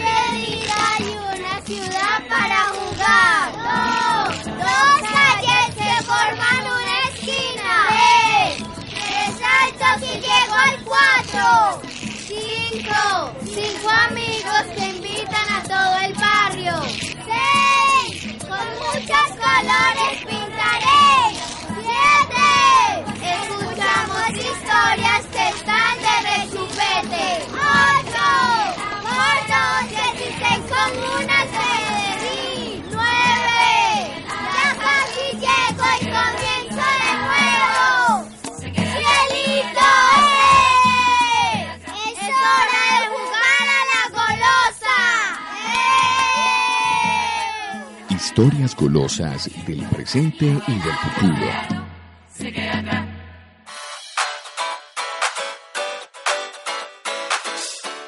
Piedrita y una ciudad para jugar. Dos, dos calles que forman una esquina. Tres, tres saltos y llego al cuatro. Cinco, cinco amigos que invitan a todo el barrio. Seis, con muchos colores pintaré. Historias golosas del presente y del futuro.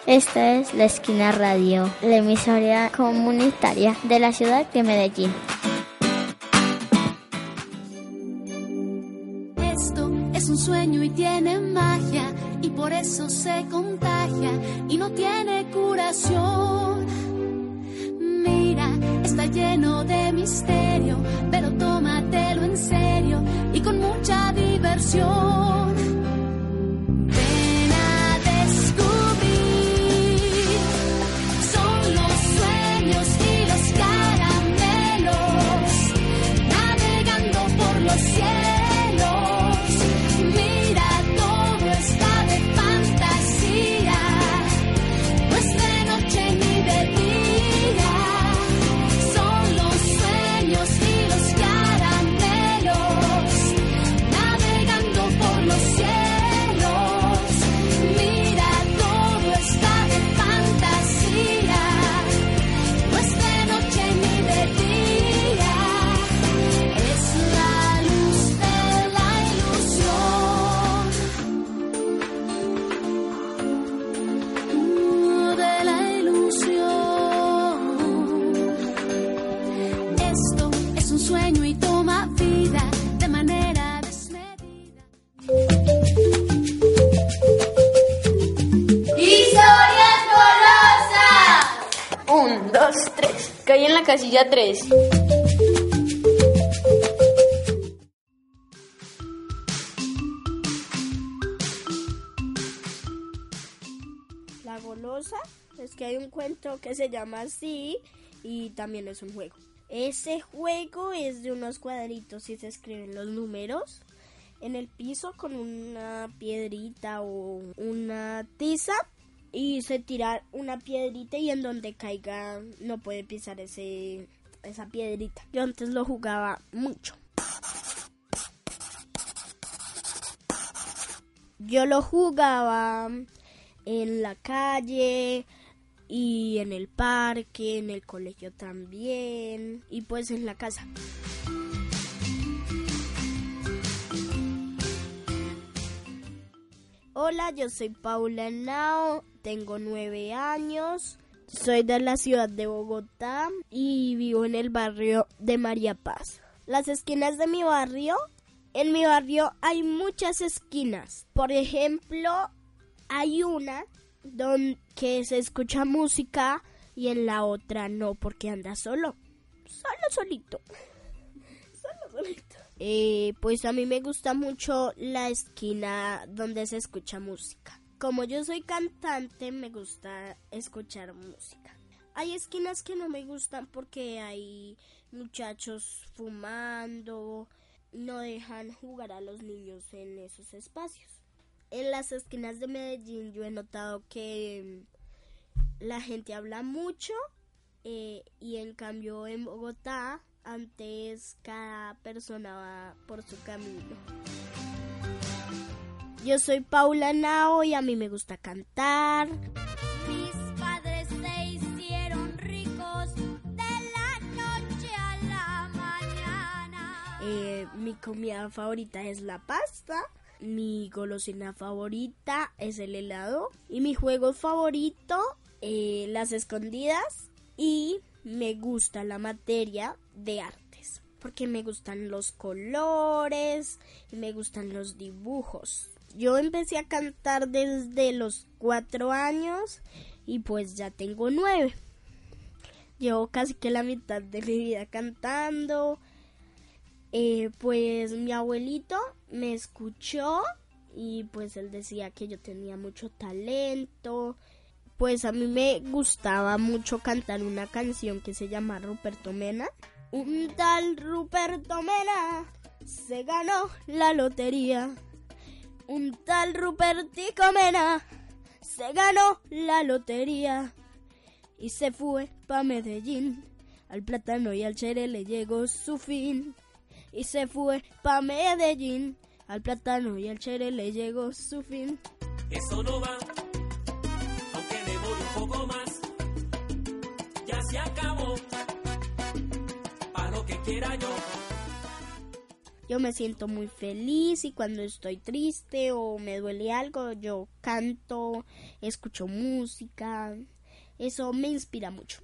Esta es La Esquina Radio, la emisora comunitaria de la ciudad de Medellín. Esto es un sueño y tiene magia y por eso se contagia y no tiene curación. Está lleno de misterio, pero tómatelo en serio y con mucha diversión. Casilla tres. La golosa es que hay un cuento que se llama así y también es un juego. Ese juego es de unos cuadritos y se escriben los números en el piso con una piedrita o una tiza y se tira una piedrita y en donde caiga no puede pisar ese esa piedrita. Yo antes lo jugaba mucho. Yo lo jugaba en la calle y en el parque, en el colegio también y pues en la casa. Hola, yo soy Paula Nao, tengo nueve años, soy de la ciudad de Bogotá y vivo en el barrio de María Paz. Las esquinas de mi barrio, en mi barrio hay muchas esquinas. Por ejemplo, hay una donde se escucha música y en la otra no porque anda solo. Solo solito. Solo solito. Eh, pues a mí me gusta mucho la esquina donde se escucha música. Como yo soy cantante, me gusta escuchar música. Hay esquinas que no me gustan porque hay muchachos fumando, no dejan jugar a los niños en esos espacios. En las esquinas de Medellín yo he notado que mm, la gente habla mucho eh, y en cambio en Bogotá antes cada persona va por su camino. Yo soy Paula Nao y a mí me gusta cantar. Mis padres se hicieron ricos de la noche a la mañana. Eh, mi comida favorita es la pasta. Mi golosina favorita es el helado. Y mi juego favorito, eh, las escondidas. Y me gusta la materia de artes. Porque me gustan los colores y me gustan los dibujos. Yo empecé a cantar desde los cuatro años y pues ya tengo nueve. Llevo casi que la mitad de mi vida cantando. Eh, pues mi abuelito me escuchó y pues él decía que yo tenía mucho talento. Pues a mí me gustaba mucho cantar una canción que se llama Ruperto Mena. Un tal Ruperto Mena se ganó la lotería. Un tal Rupertico Mena se ganó la lotería y se fue pa' Medellín. Al plátano y al chere le llegó su fin. Y se fue pa' Medellín. Al plátano y al chere le llegó su fin. Eso no va, aunque demore un poco más. Ya se acabó, pa' lo que quiera yo. Yo me siento muy feliz y cuando estoy triste o me duele algo, yo canto, escucho música. Eso me inspira mucho.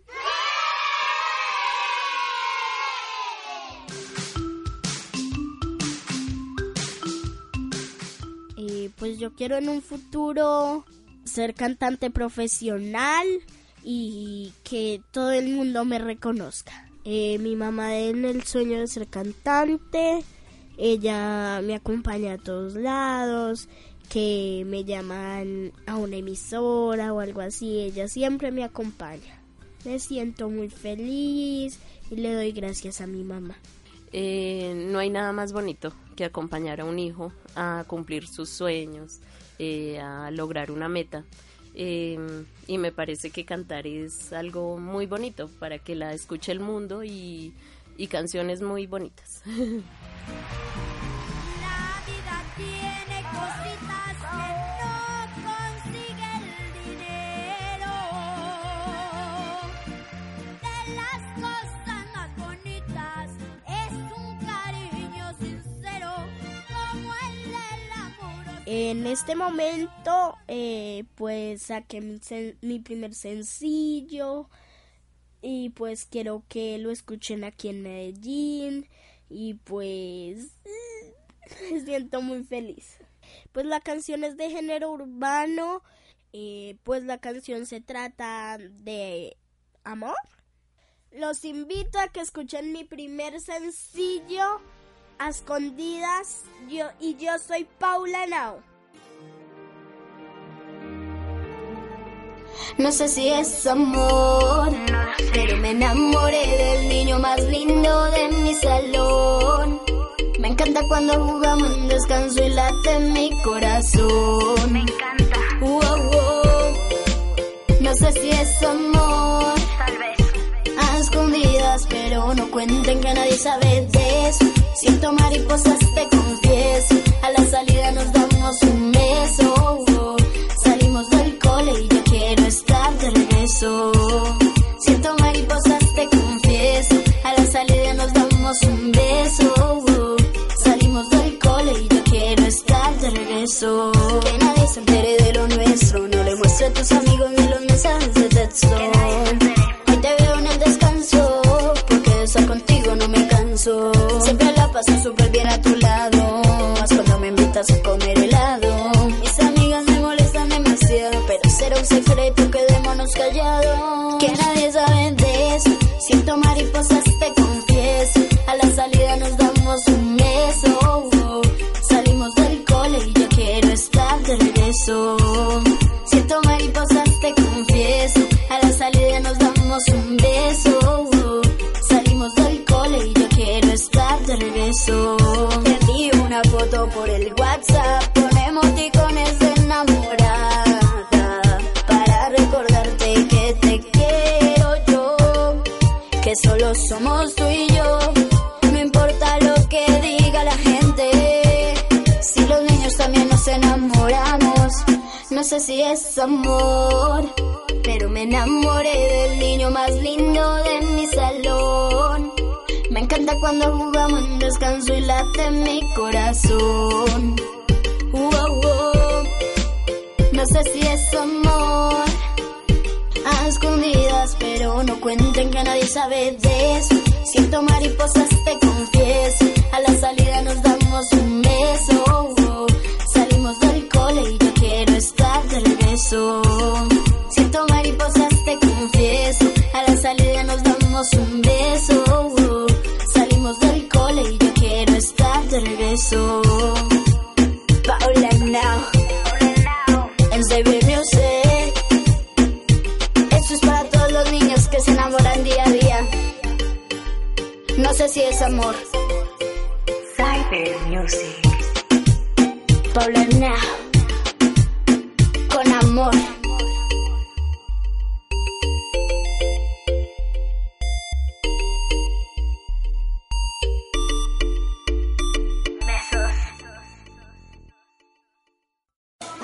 Eh, pues yo quiero en un futuro ser cantante profesional y que todo el mundo me reconozca. Eh, mi mamá en el sueño de ser cantante, ella me acompaña a todos lados, que me llaman a una emisora o algo así, ella siempre me acompaña. Me siento muy feliz y le doy gracias a mi mamá. Eh, no hay nada más bonito que acompañar a un hijo a cumplir sus sueños, eh, a lograr una meta. Eh, y me parece que cantar es algo muy bonito para que la escuche el mundo y, y canciones muy bonitas. La vida tiene cositas que no consigue el dinero. De las cosas más bonitas es un cariño sincero como el del amor. En este momento, eh, pues saqué mi primer sencillo y pues quiero que lo escuchen aquí en Medellín y pues me siento muy feliz. Pues la canción es de género urbano, eh, pues la canción se trata de amor. Los invito a que escuchen mi primer sencillo a escondidas yo y yo soy Paula Now. No sé si es amor, pero me enamoré del niño más lindo de mi salón. Me encanta cuando jugamos en descanso y late mi corazón. Me encanta. No sé si es amor, tal vez. A escondidas, pero no cuenten que nadie sabe de eso. Siento mariposas, Siento cuando jugamos en descanso y late mi corazón. Wow, wow. No sé si es amor a escondidas, pero no cuenten que nadie sabe de eso. Siento mariposas, te confieso. A la salida nos damos un beso.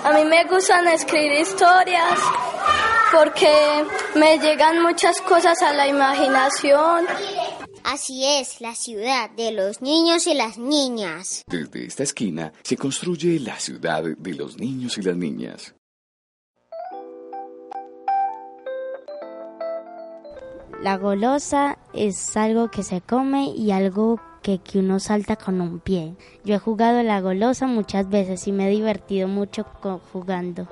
A mí me gustan escribir historias porque me llegan muchas cosas a la imaginación. Así es, la ciudad de los niños y las niñas. Desde esta esquina se construye la ciudad de los niños y las niñas. La golosa es algo que se come y algo que, que uno salta con un pie. Yo he jugado la golosa muchas veces y me he divertido mucho jugando.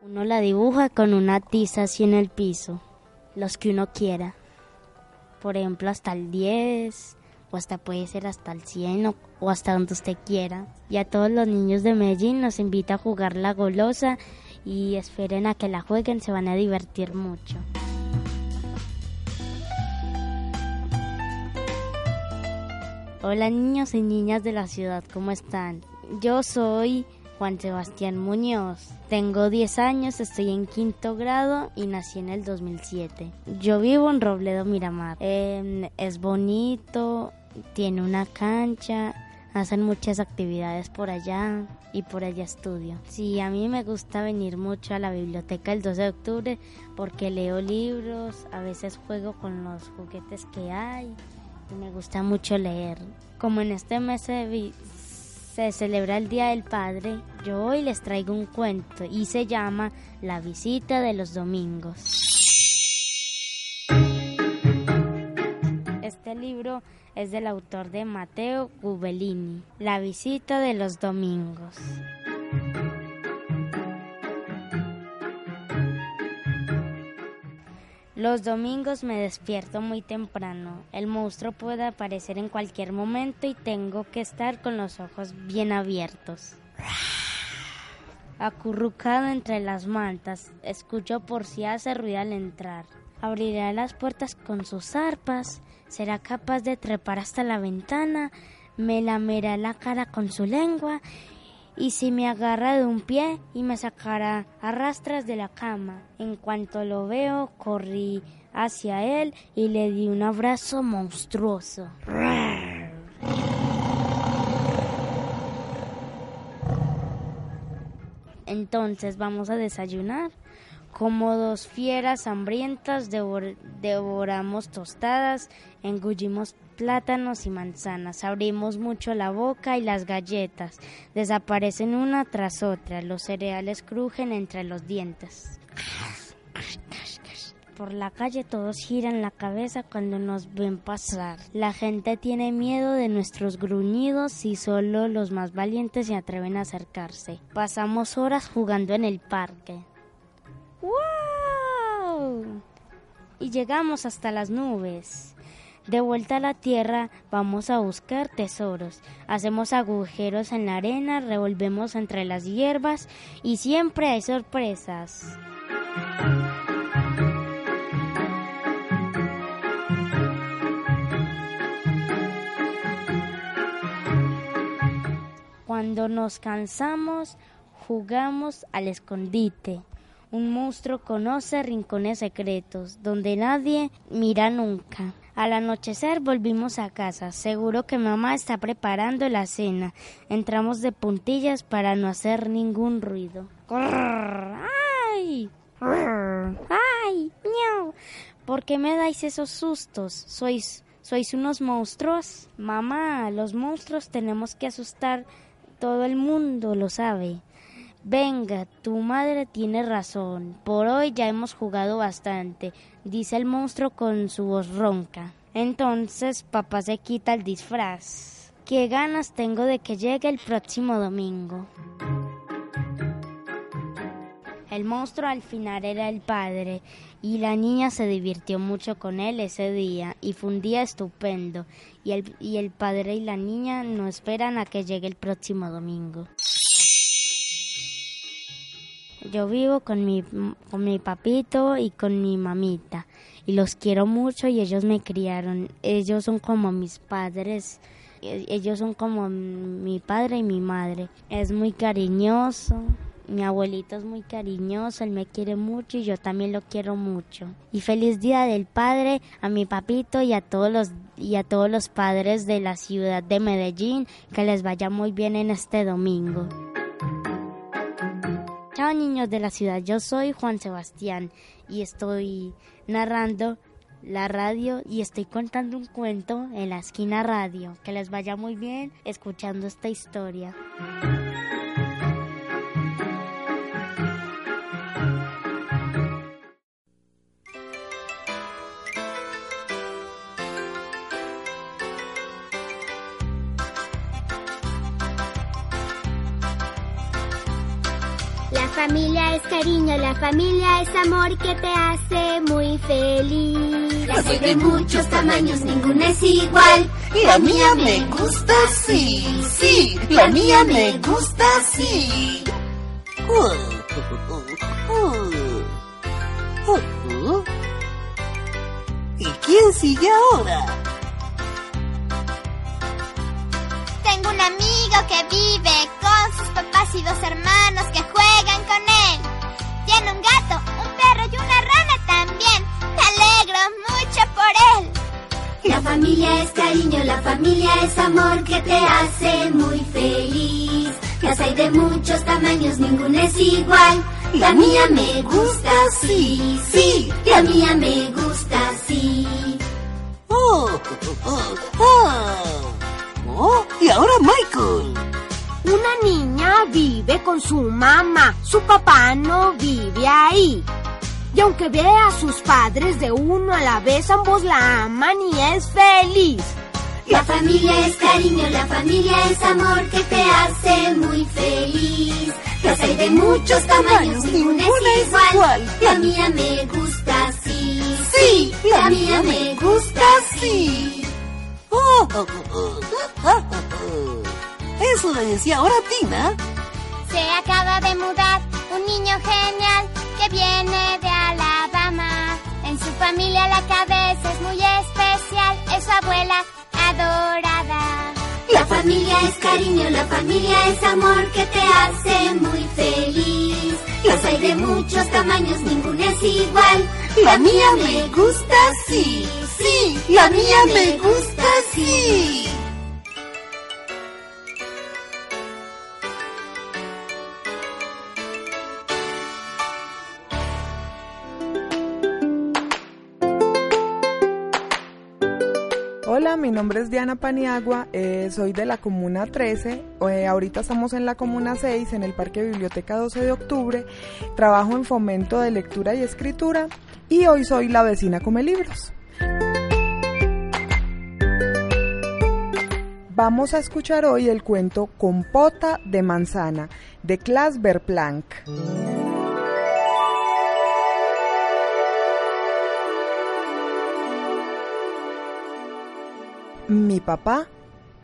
Uno la dibuja con una tiza así en el piso, los que uno quiera. Por ejemplo, hasta el 10, o hasta puede ser hasta el 100 o, o hasta donde usted quiera. Y a todos los niños de Medellín nos invita a jugar la golosa y esperen a que la jueguen, se van a divertir mucho. Hola niños y niñas de la ciudad, ¿cómo están? Yo soy Juan Sebastián Muñoz. Tengo 10 años, estoy en quinto grado y nací en el 2007. Yo vivo en Robledo, Miramar. Eh, es bonito, tiene una cancha, hacen muchas actividades por allá y por allá estudio. Sí, a mí me gusta venir mucho a la biblioteca el 12 de octubre porque leo libros, a veces juego con los juguetes que hay y me gusta mucho leer. Como en este mes se, se celebra el Día del Padre, yo hoy les traigo un cuento y se llama La visita de los domingos. Este libro es del autor de Mateo Gubellini, La visita de los domingos. Los domingos me despierto muy temprano. El monstruo puede aparecer en cualquier momento y tengo que estar con los ojos bien abiertos. Acurrucado entre las mantas, escucho por si hace ruido al entrar. Abrirá las puertas con sus arpas, será capaz de trepar hasta la ventana, me lamerá la cara con su lengua y si me agarra de un pie y me sacará a rastras de la cama. En cuanto lo veo, corrí hacia él y le di un abrazo monstruoso. Entonces vamos a desayunar. Como dos fieras hambrientas devor- devoramos tostadas, engullimos plátanos y manzanas, abrimos mucho la boca y las galletas desaparecen una tras otra, los cereales crujen entre los dientes. Por la calle todos giran la cabeza cuando nos ven pasar. La gente tiene miedo de nuestros gruñidos y solo los más valientes se atreven a acercarse. Pasamos horas jugando en el parque. ¡Wow! Y llegamos hasta las nubes. De vuelta a la tierra vamos a buscar tesoros. Hacemos agujeros en la arena, revolvemos entre las hierbas y siempre hay sorpresas. Cuando nos cansamos, jugamos al escondite. Un monstruo conoce rincones secretos donde nadie mira nunca. Al anochecer volvimos a casa. Seguro que mamá está preparando la cena. Entramos de puntillas para no hacer ningún ruido. ¡Ay! ¡Ay! ¡Miau! ¿Por qué me dais esos sustos? ¿Sois, sois unos monstruos? Mamá, los monstruos tenemos que asustar. Todo el mundo lo sabe. Venga, tu madre tiene razón. Por hoy ya hemos jugado bastante, dice el monstruo con su voz ronca. Entonces papá se quita el disfraz. Qué ganas tengo de que llegue el próximo domingo. El monstruo al final era el padre y la niña se divirtió mucho con él ese día y fue un día estupendo y el, y el padre y la niña no esperan a que llegue el próximo domingo. Yo vivo con mi, con mi papito y con mi mamita y los quiero mucho y ellos me criaron. Ellos son como mis padres. e- Ellos son como mi padre y mi madre. Es muy cariñoso. Mi abuelito es muy cariñoso, él me quiere mucho y yo también lo quiero mucho. Y feliz día del padre a mi papito y a todos los y a todos los padres de la ciudad de Medellín, que les vaya muy bien en este domingo. Chao niños de la ciudad, yo soy Juan Sebastián y estoy narrando la radio y estoy contando un cuento en la esquina radio. Que les vaya muy bien escuchando esta historia. Familia es cariño, la familia es amor que te hace muy feliz. Las hay de muchos tamaños, ninguna es igual. La mía me gusta así, sí, la mía me gusta así. ¿Y quién sigue ahora? Tengo un amigo que vive con sus papás y dos hermanos que juegan con él. Tiene un gato, un perro y una rana también. Me alegro mucho por él. La familia es cariño, la familia es amor que te hace muy feliz. Las hay de muchos tamaños, ninguna es igual. La mía me gusta así, sí, la mía me gusta así. Oh, oh, oh. Oh, y ahora Michael. Una niña vive con su mamá, su papá no vive ahí. Y aunque ve a sus padres de uno a la vez, ambos la aman y es feliz. La familia es cariño, la familia es amor que te hace muy feliz. Las hay de muchos tamaños, ninguna es igual. La mía me gusta así, sí, la mía me gusta así. Oh, oh, oh, oh, oh. Eso le decía ahora Tina. Se acaba de mudar un niño genial que viene de Alabama. En su familia la cabeza es muy especial, es su abuela adorada. La familia es cariño, la familia es amor que te hace muy feliz. Las hay de muchos tamaños, ninguna es igual. La mía me gusta así, sí, la mía me gusta así. Nombre es Diana Paniagua, eh, soy de la Comuna 13, eh, ahorita estamos en la Comuna 6, en el Parque Biblioteca 12 de Octubre, trabajo en fomento de lectura y escritura y hoy soy la vecina Come Libros. Vamos a escuchar hoy el cuento Compota de Manzana de Klaas Verplanck. Mi papá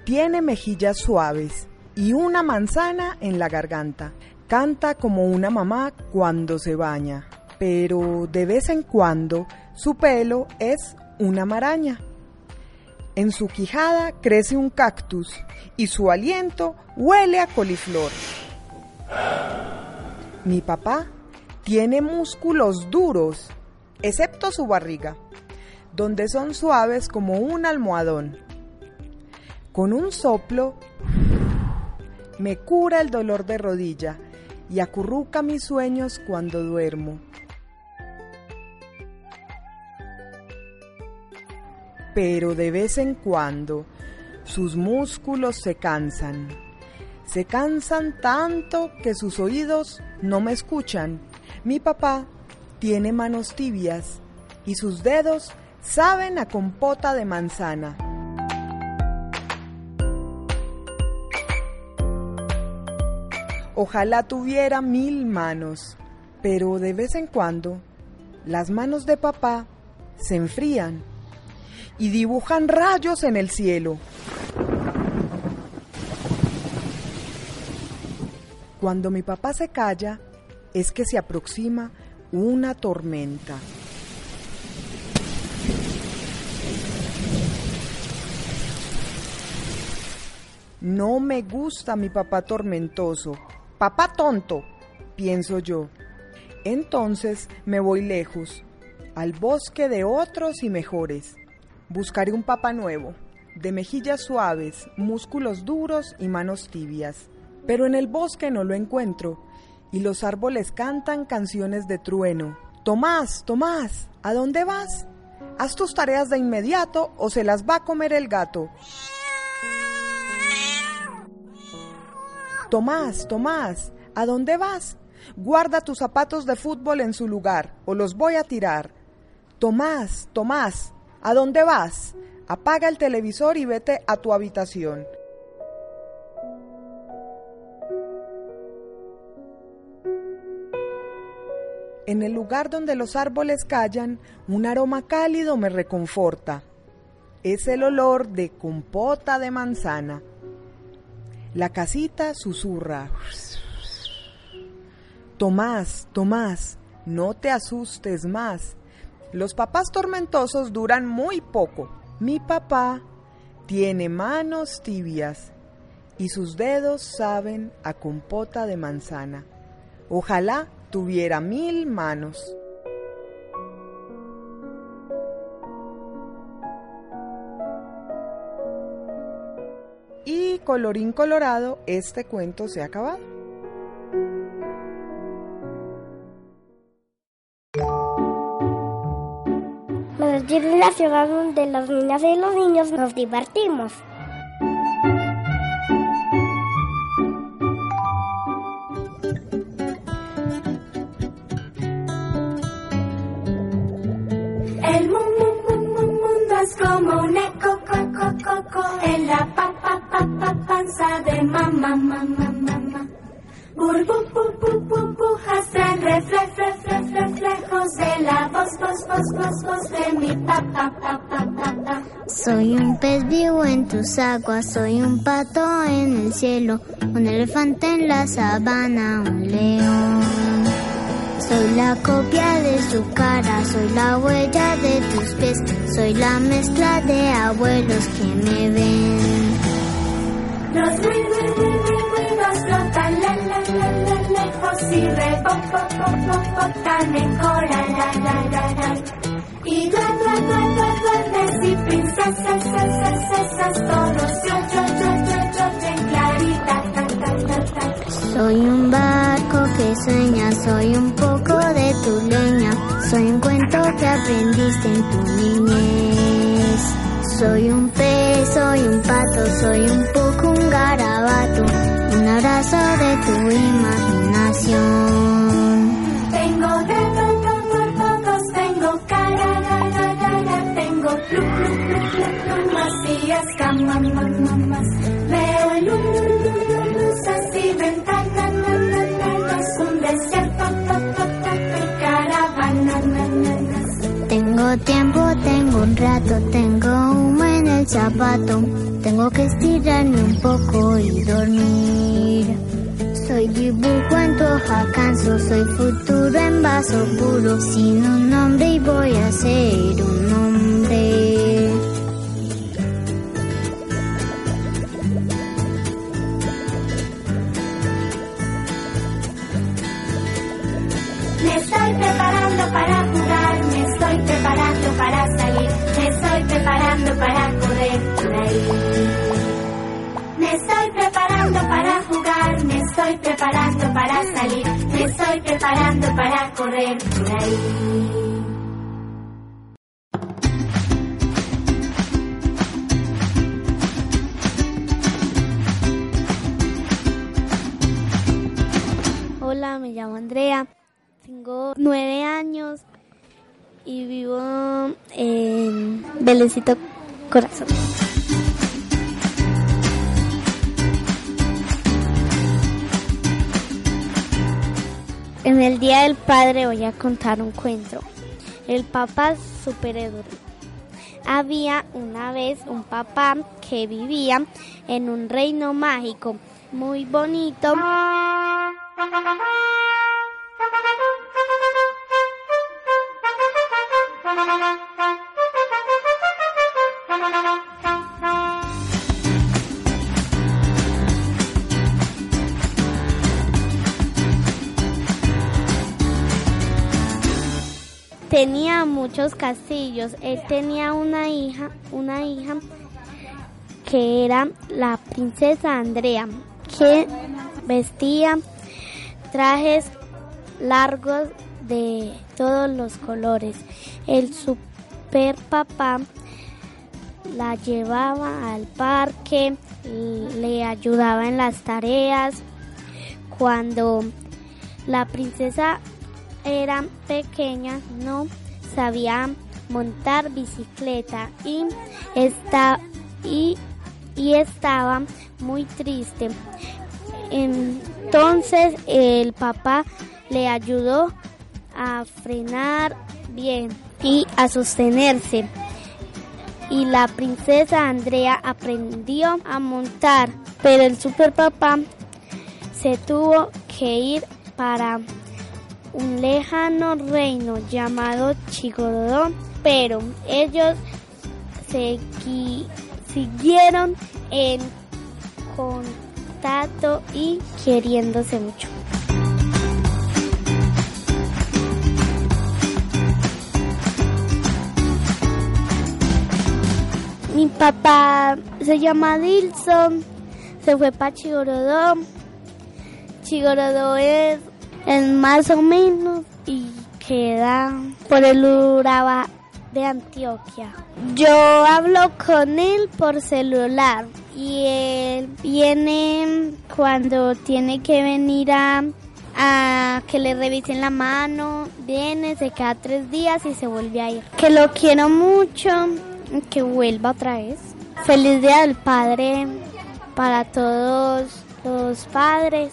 tiene mejillas suaves y una manzana en la garganta. Canta como una mamá cuando se baña, pero de vez en cuando su pelo es una maraña. En su quijada crece un cactus y su aliento huele a coliflor. Mi papá tiene músculos duros, excepto su barriga. donde son suaves como un almohadón. Con un soplo me cura el dolor de rodilla y acurruca mis sueños cuando duermo. Pero de vez en cuando sus músculos se cansan. Se cansan tanto que sus oídos no me escuchan. Mi papá tiene manos tibias y sus dedos saben a compota de manzana. Ojalá tuviera mil manos, pero de vez en cuando las manos de papá se enfrían y dibujan rayos en el cielo. Cuando mi papá se calla, es que se aproxima una tormenta. No me gusta mi papá tormentoso. Papá tonto, pienso yo. Entonces me voy lejos, al bosque de otros y mejores. Buscaré un papá nuevo, de mejillas suaves, músculos duros y manos tibias. Pero en el bosque no lo encuentro, y los árboles cantan canciones de trueno. Tomás, Tomás, ¿a dónde vas? Haz tus tareas de inmediato o se las va a comer el gato. Tomás, Tomás, ¿a dónde vas? Guarda tus zapatos de fútbol en su lugar o los voy a tirar. Tomás, Tomás, ¿a dónde vas? Apaga el televisor y vete a tu habitación. En el lugar donde los árboles callan, un aroma cálido me reconforta. Es el olor de compota de manzana. La casita susurra. Tomás, Tomás, no te asustes más. Los papás tormentosos duran muy poco. Mi papá tiene manos tibias y sus dedos saben a compota de manzana. Ojalá tuviera mil manos. Colorín colorado, este cuento se ha acabado. Medellín es la ciudad donde las niñas y los niños nos divertimos. El mu- mu- mu- mu- mundo es como un eco, co, en la panza de mamá, mamá, mamá. Burbu, bu, bu, bu, bujas en refle- fle- fle- fle- reflejos de la voz, voz, voz, voz, voz de mi papá, pa, pa, pa, pa. Soy un pez vivo en tus aguas, soy un pato en el cielo, un elefante en la sabana, un león. Soy la copia de su cara, soy la huella de tus pies, soy la mezcla de abuelos que me ven. Los ruidos flotan la, la, la, la, lejos y rebotan en coral, la, la, la, la. Y dua, dua, dua, dua, duendes y princesas, esas, todos yo, yo, yo, yo, yo, bien clarita, ta, ta, ta, ta. Soy un barco que sueña, soy un poco de tu leña, soy un cuento que aprendiste en tu niñez. Soy un pez, soy un pato, soy un poco un garabato, un abrazo de tu imaginación. Tengo dedos, todos, todos, tengo cara, cara, cara, tengo plu, plu, plu, plu, plumas y escamas, mamás. Veo luz, luz, luces y ventanas, un desierto, to, to, to, caravana, na, na, na. Tengo tiempo, tengo un rato, tengo tengo que estirarme un poco y dormir. Soy dibujo en tu hoja canso, soy futuro en vaso puro, sin un nombre y voy a ser un hombre. estoy preparando para salir, me estoy preparando para correr por ahí. Hola, me llamo Andrea, tengo nueve años y vivo en Belecito Corazón. En el Día del Padre voy a contar un cuento. El papá superhéroe. Había una vez un papá que vivía en un reino mágico muy bonito. Tenía muchos castillos. Él tenía una hija, una hija que era la princesa Andrea, que vestía trajes largos de todos los colores. El super papá la llevaba al parque, le ayudaba en las tareas. Cuando la princesa era pequeña no sabía montar bicicleta y, esta, y, y estaba muy triste. Entonces el papá le ayudó a frenar bien y a sostenerse. Y la princesa Andrea aprendió a montar, pero el super papá se tuvo que ir para un lejano reino llamado Chigorodó, pero ellos se siguieron en contacto y queriéndose mucho. Mi papá se llama Dilson, se fue para Chigorodó. Chigorodó es es más o menos y queda por el Urabá de Antioquia. Yo hablo con él por celular y él viene cuando tiene que venir a, a que le revisen la mano, viene, se queda tres días y se vuelve a ir. Que lo quiero mucho, que vuelva otra vez. Feliz Día del Padre para todos los padres.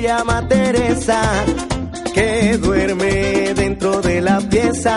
Llama Teresa que duerme dentro de la pieza.